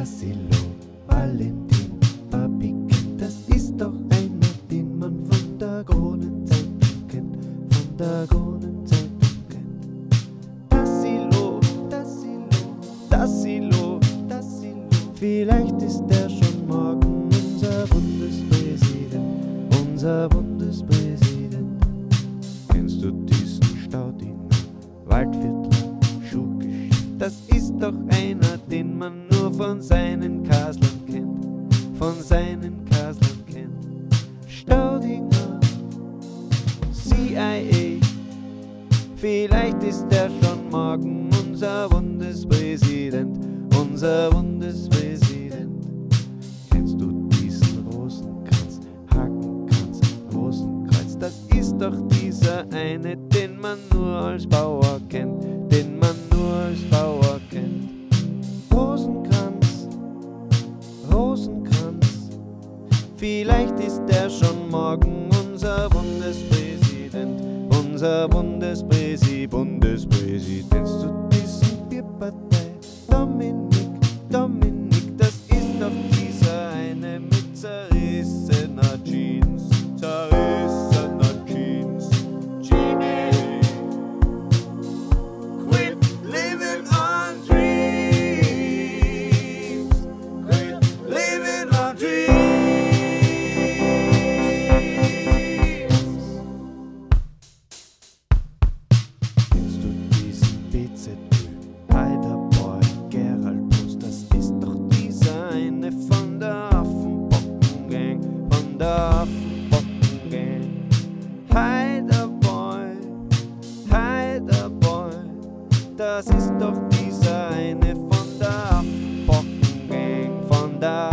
Tassilo, Valentin, Papikin, das ist doch einer, den man von der Kronenzeitung kennt, von der Kronenzeitung kennt. Tassilo, Tassilo, Tassilo, Tassilo, vielleicht ist er schon morgen unser Bundespräsident, unser Bundespräsident. Kennst du diesen Staudinger, Waldviertler, Schuhgeschicht? Das ist doch einer, den man nur von seinen Kaslern kennt, von seinen Kaslern kennt. Staudinger, CIA, vielleicht ist er schon morgen unser Bundespräsident, unser Bundespräsident. Kennst du diesen Rosenkranz, Hakenkranz, Rosenkreuz? Das ist doch dieser eine, den man nur als Bauer kennt, vielleicht ist er schon morgen unser Bundespräsident, unser Bundespräsident, darf bocken gehen. Heider Boy, Heider Boy, das ist doch dieser eine von der Bocken Gang, von der